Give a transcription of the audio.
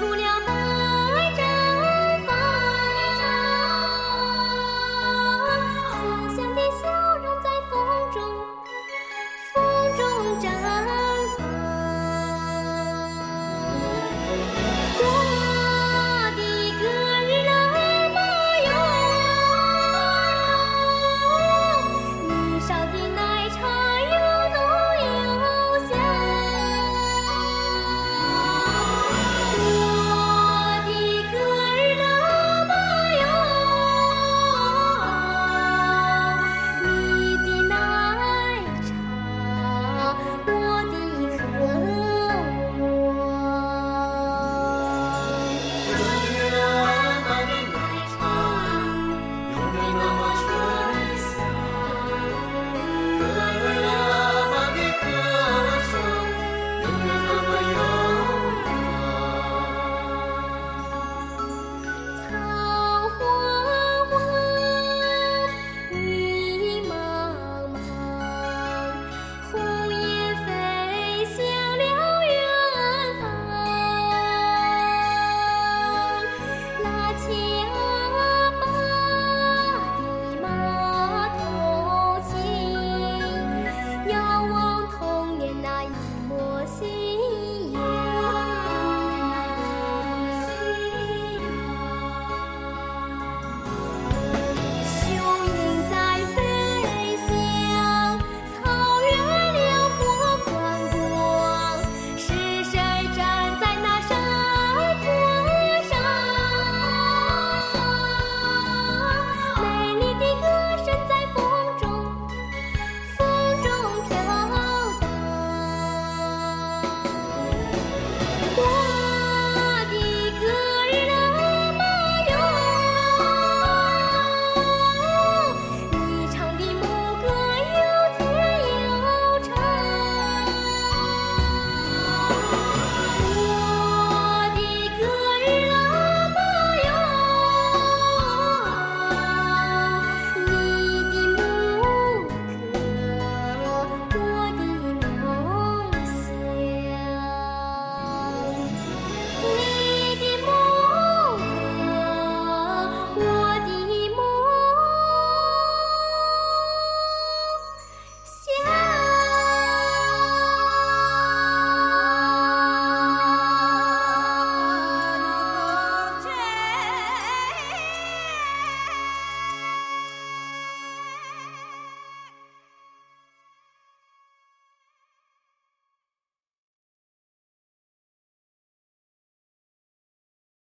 姑娘